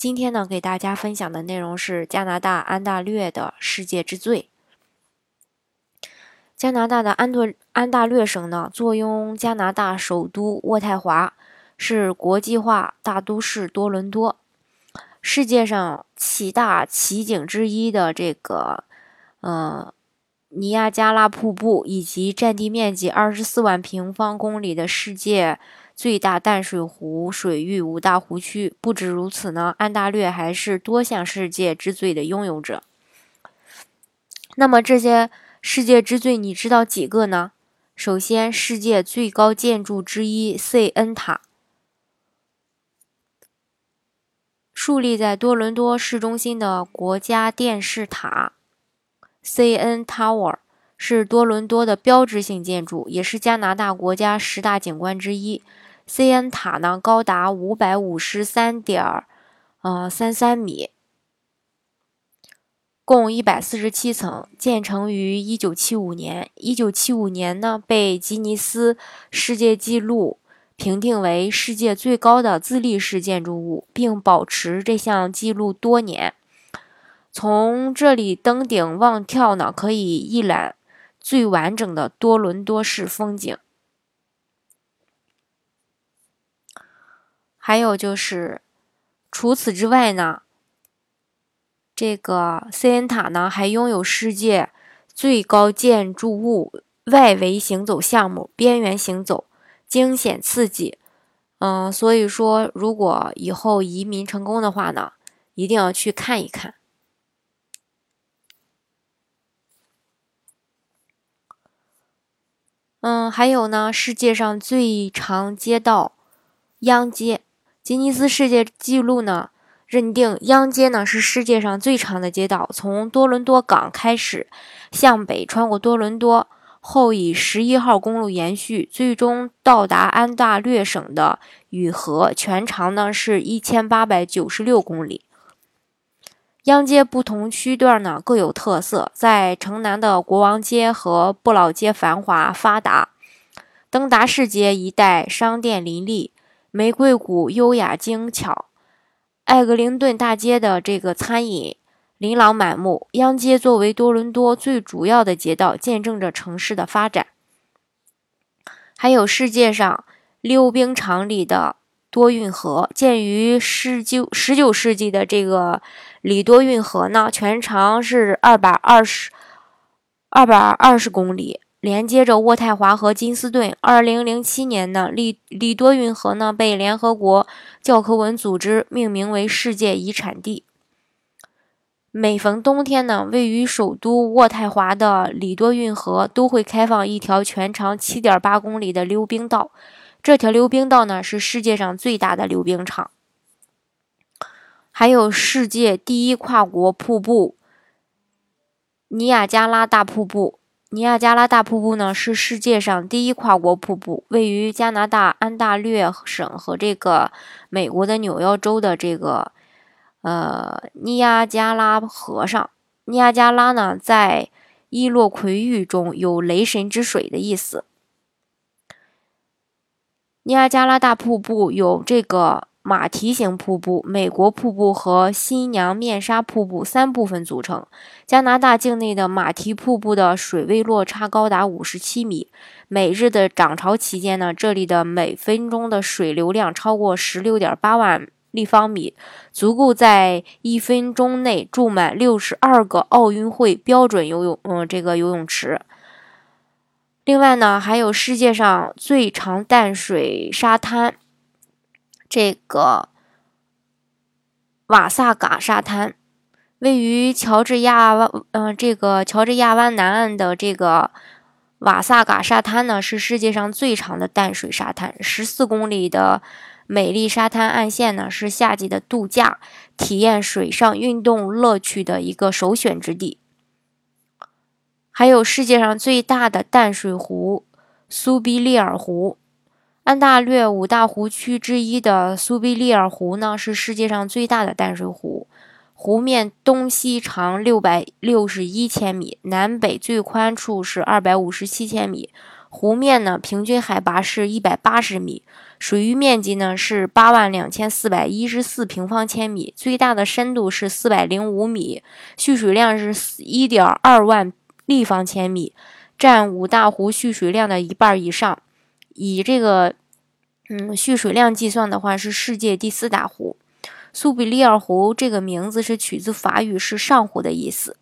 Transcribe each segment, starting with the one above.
今天呢，给大家分享的内容是加拿大安大略的世界之最。加拿大的安多安大略省呢，坐拥加拿大首都渥太华，是国际化大都市多伦多，世界上七大奇景之一的这个，呃，尼亚加拉瀑布，以及占地面积二十四万平方公里的世界。最大淡水湖水域五大湖区。不止如此呢，安大略还是多项世界之最的拥有者。那么这些世界之最，你知道几个呢？首先，世界最高建筑之一 CN 塔，树立在多伦多市中心的国家电视塔 CN Tower 是多伦多的标志性建筑，也是加拿大国家十大景观之一。CN 塔呢，高达五百五十三点呃三三米，共一百四十七层，建成于一九七五年。一九七五年呢，被吉尼斯世界纪录评定为世界最高的自立式建筑物，并保持这项纪录多年。从这里登顶望眺呢，可以一览最完整的多伦多市风景。还有就是，除此之外呢，这个 CN 塔呢还拥有世界最高建筑物外围行走项目，边缘行走惊险刺激。嗯，所以说，如果以后移民成功的话呢，一定要去看一看。嗯，还有呢，世界上最长街道央街。吉尼斯世界纪录呢认定，央街呢是世界上最长的街道，从多伦多港开始，向北穿过多伦多，后以十一号公路延续，最终到达安大略省的雨河，全长呢是一千八百九十六公里。央街不同区段呢各有特色，在城南的国王街和不老街繁华发达，登达士街一带商店林立。玫瑰谷优雅精巧，艾格灵顿大街的这个餐饮琳琅满目。央街作为多伦多最主要的街道，见证着城市的发展。还有世界上溜冰场里的多运河，建于十九十九世纪的这个里多运河呢，全长是二百二十二百二十公里。连接着渥太华和金斯顿。二零零七年呢，里里多运河呢被联合国教科文组织命名为世界遗产地。每逢冬天呢，位于首都渥太华的里多运河都会开放一条全长七点八公里的溜冰道。这条溜冰道呢是世界上最大的溜冰场。还有世界第一跨国瀑布——尼亚加拉大瀑布。尼亚加拉大瀑布呢是世界上第一跨国瀑布，位于加拿大安大略省和这个美国的纽约州的这个呃尼亚加拉河上。尼亚加拉呢在伊洛魁语中有“雷神之水”的意思。尼亚加拉大瀑布有这个。马蹄形瀑布、美国瀑布和新娘面纱瀑布三部分组成。加拿大境内的马蹄瀑布的水位落差高达五十七米。每日的涨潮期间呢，这里的每分钟的水流量超过十六点八万立方米，足够在一分钟内注满六十二个奥运会标准游泳嗯这个游泳池。另外呢，还有世界上最长淡水沙滩。这个瓦萨嘎沙滩位于乔治亚湾，嗯，这个乔治亚湾南岸的这个瓦萨嘎沙滩呢，是世界上最长的淡水沙滩，十四公里的美丽沙滩岸线呢，是夏季的度假、体验水上运动乐趣的一个首选之地。还有世界上最大的淡水湖苏必利尔湖。安大略五大湖区之一的苏必利尔湖呢，是世界上最大的淡水湖。湖面东西长六百六十一千米，南北最宽处是二百五十七千米。湖面呢，平均海拔是一百八十米，水域面积呢是八万两千四百一十四平方千米，最大的深度是四百零五米，蓄水量是一点二万立方千米，占五大湖蓄水量的一半以上。以这个。嗯，蓄水量计算的话，是世界第四大湖。苏比利尔湖这个名字是取自法语，是上湖的意思。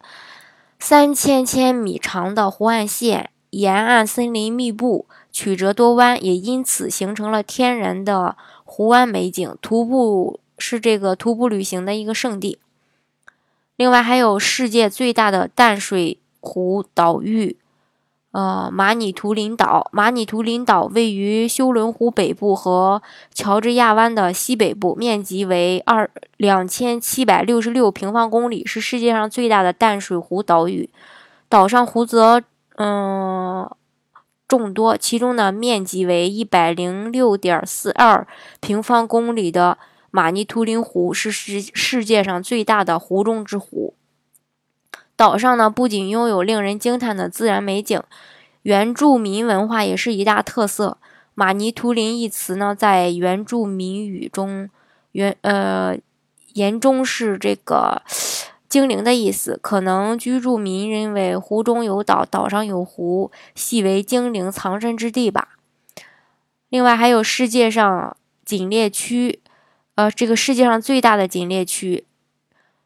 三千千米长的湖岸线，沿岸森林密布，曲折多弯，也因此形成了天然的湖湾美景。徒步是这个徒步旅行的一个圣地。另外，还有世界最大的淡水湖岛屿。呃，马尼图林岛，马尼图林岛位于休伦湖北部和乔治亚湾的西北部，面积为二两千七百六十六平方公里，是世界上最大的淡水湖岛屿。岛上湖泽嗯众多，其中呢，面积为一百零六点四二平方公里的马尼图林湖是世世界上最大的湖中之湖。岛上呢，不仅拥有令人惊叹的自然美景，原住民文化也是一大特色。马尼图林一词呢，在原住民语中，原呃言中是这个精灵的意思。可能居住民认为湖中有岛，岛上有湖，系为精灵藏身之地吧。另外，还有世界上锦猎区，呃，这个世界上最大的锦猎区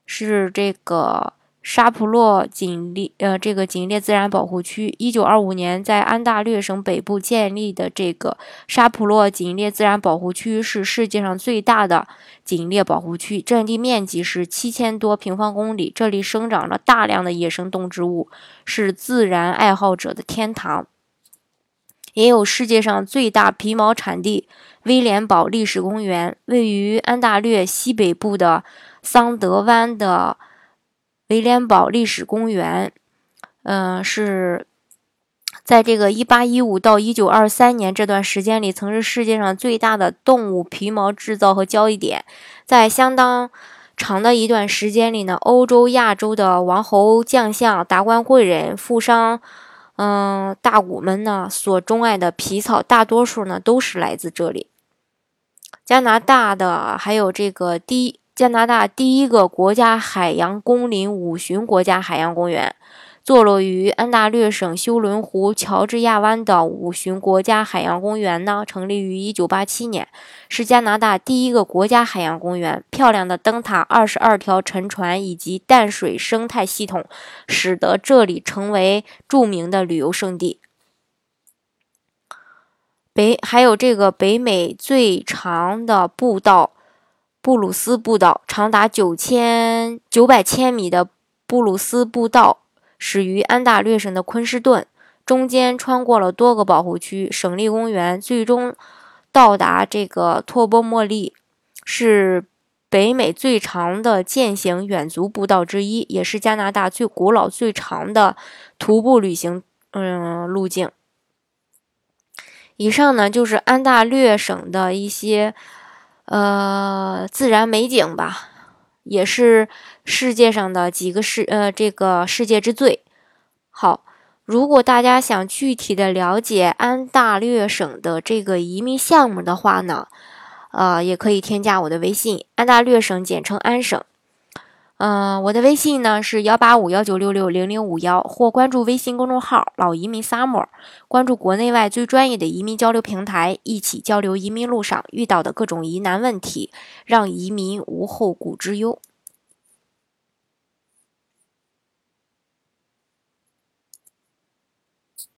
是这个。沙普洛锦猎呃，这个锦猎自然保护区，一九二五年在安大略省北部建立的这个沙普洛锦猎自然保护区是世界上最大的锦猎保护区，占地面积是七千多平方公里，这里生长了大量的野生动植物，是自然爱好者的天堂。也有世界上最大皮毛产地威廉堡历史公园，位于安大略西北部的桑德湾的。威廉堡历史公园，嗯，是在这个一八一五到一九二三年这段时间里，曾是世界上最大的动物皮毛制造和交易点。在相当长的一段时间里呢，欧洲、亚洲的王侯将相、达官贵人、富商，嗯，大贾们呢所钟爱的皮草，大多数呢都是来自这里。加拿大的还有这个第。加拿大第一个国家海洋公林五旬国家海洋公园，坐落于安大略省休伦湖乔治亚湾的五旬国家海洋公园呢，成立于1987年，是加拿大第一个国家海洋公园。漂亮的灯塔、二十二条沉船以及淡水生态系统，使得这里成为著名的旅游胜地。北还有这个北美最长的步道。布鲁斯步道长达九千九百千米的布鲁斯步道始于安大略省的昆士顿，中间穿过了多个保护区、省立公园，最终到达这个托波莫利，是北美最长的践行远足步道之一，也是加拿大最古老、最长的徒步旅行嗯路径。以上呢就是安大略省的一些。呃，自然美景吧，也是世界上的几个世呃这个世界之最。好，如果大家想具体的了解安大略省的这个移民项目的话呢，呃，也可以添加我的微信，安大略省简称安省。嗯，我的微信呢是幺八五幺九六六零零五幺，或关注微信公众号“老移民 summer”，关注国内外最专业的移民交流平台，一起交流移民路上遇到的各种疑难问题，让移民无后顾之忧。